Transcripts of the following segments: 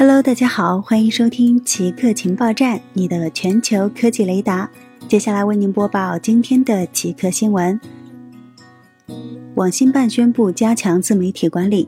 Hello，大家好，欢迎收听奇客情报站，你的全球科技雷达。接下来为您播报今天的奇客新闻。网信办宣布加强自媒体管理。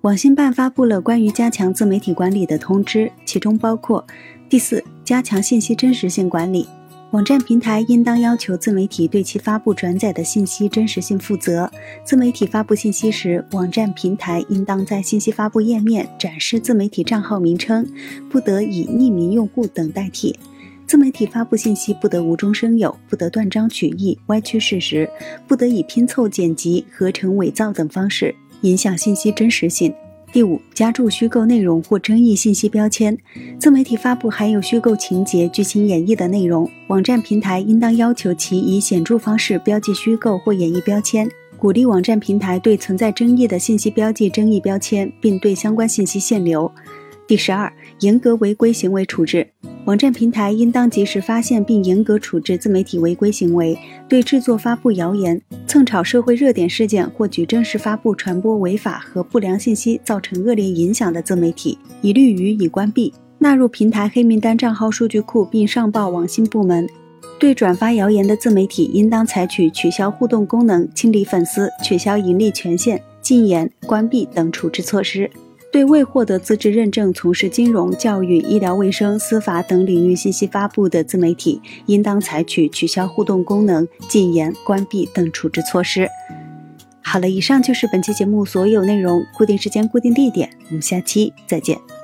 网信办发布了关于加强自媒体管理的通知，其中包括：第四，加强信息真实性管理。网站平台应当要求自媒体对其发布转载的信息真实性负责。自媒体发布信息时，网站平台应当在信息发布页面展示自媒体账号名称，不得以匿名用户等代替。自媒体发布信息不得无中生有，不得断章取义、歪曲事实，不得以拼凑、剪辑、合成、伪造等方式影响信息真实性。第五，加注虚构内容或争议信息标签。自媒体发布含有虚构情节、剧情演绎的内容，网站平台应当要求其以显著方式标记虚构或演绎标签，鼓励网站平台对存在争议的信息标记争议标签，并对相关信息限流。第十二，严格违规行为处置。网站平台应当及时发现并严格处置自媒体违规行为，对制作、发布谣言、蹭炒社会热点事件或举证式发布、传播违法和不良信息，造成恶劣影响的自媒体，一律予以关闭，纳入平台黑名单账号数据库，并上报网信部门。对转发谣言的自媒体，应当采取取消互动功能、清理粉丝、取消盈利权限、禁言、关闭等处置措施。对未获得资质认证从事金融、教育、医疗卫生、司法等领域信息发布的自媒体，应当采取取消互动功能、禁言、关闭等处置措施。好了，以上就是本期节目所有内容。固定时间、固定地点，我们下期再见。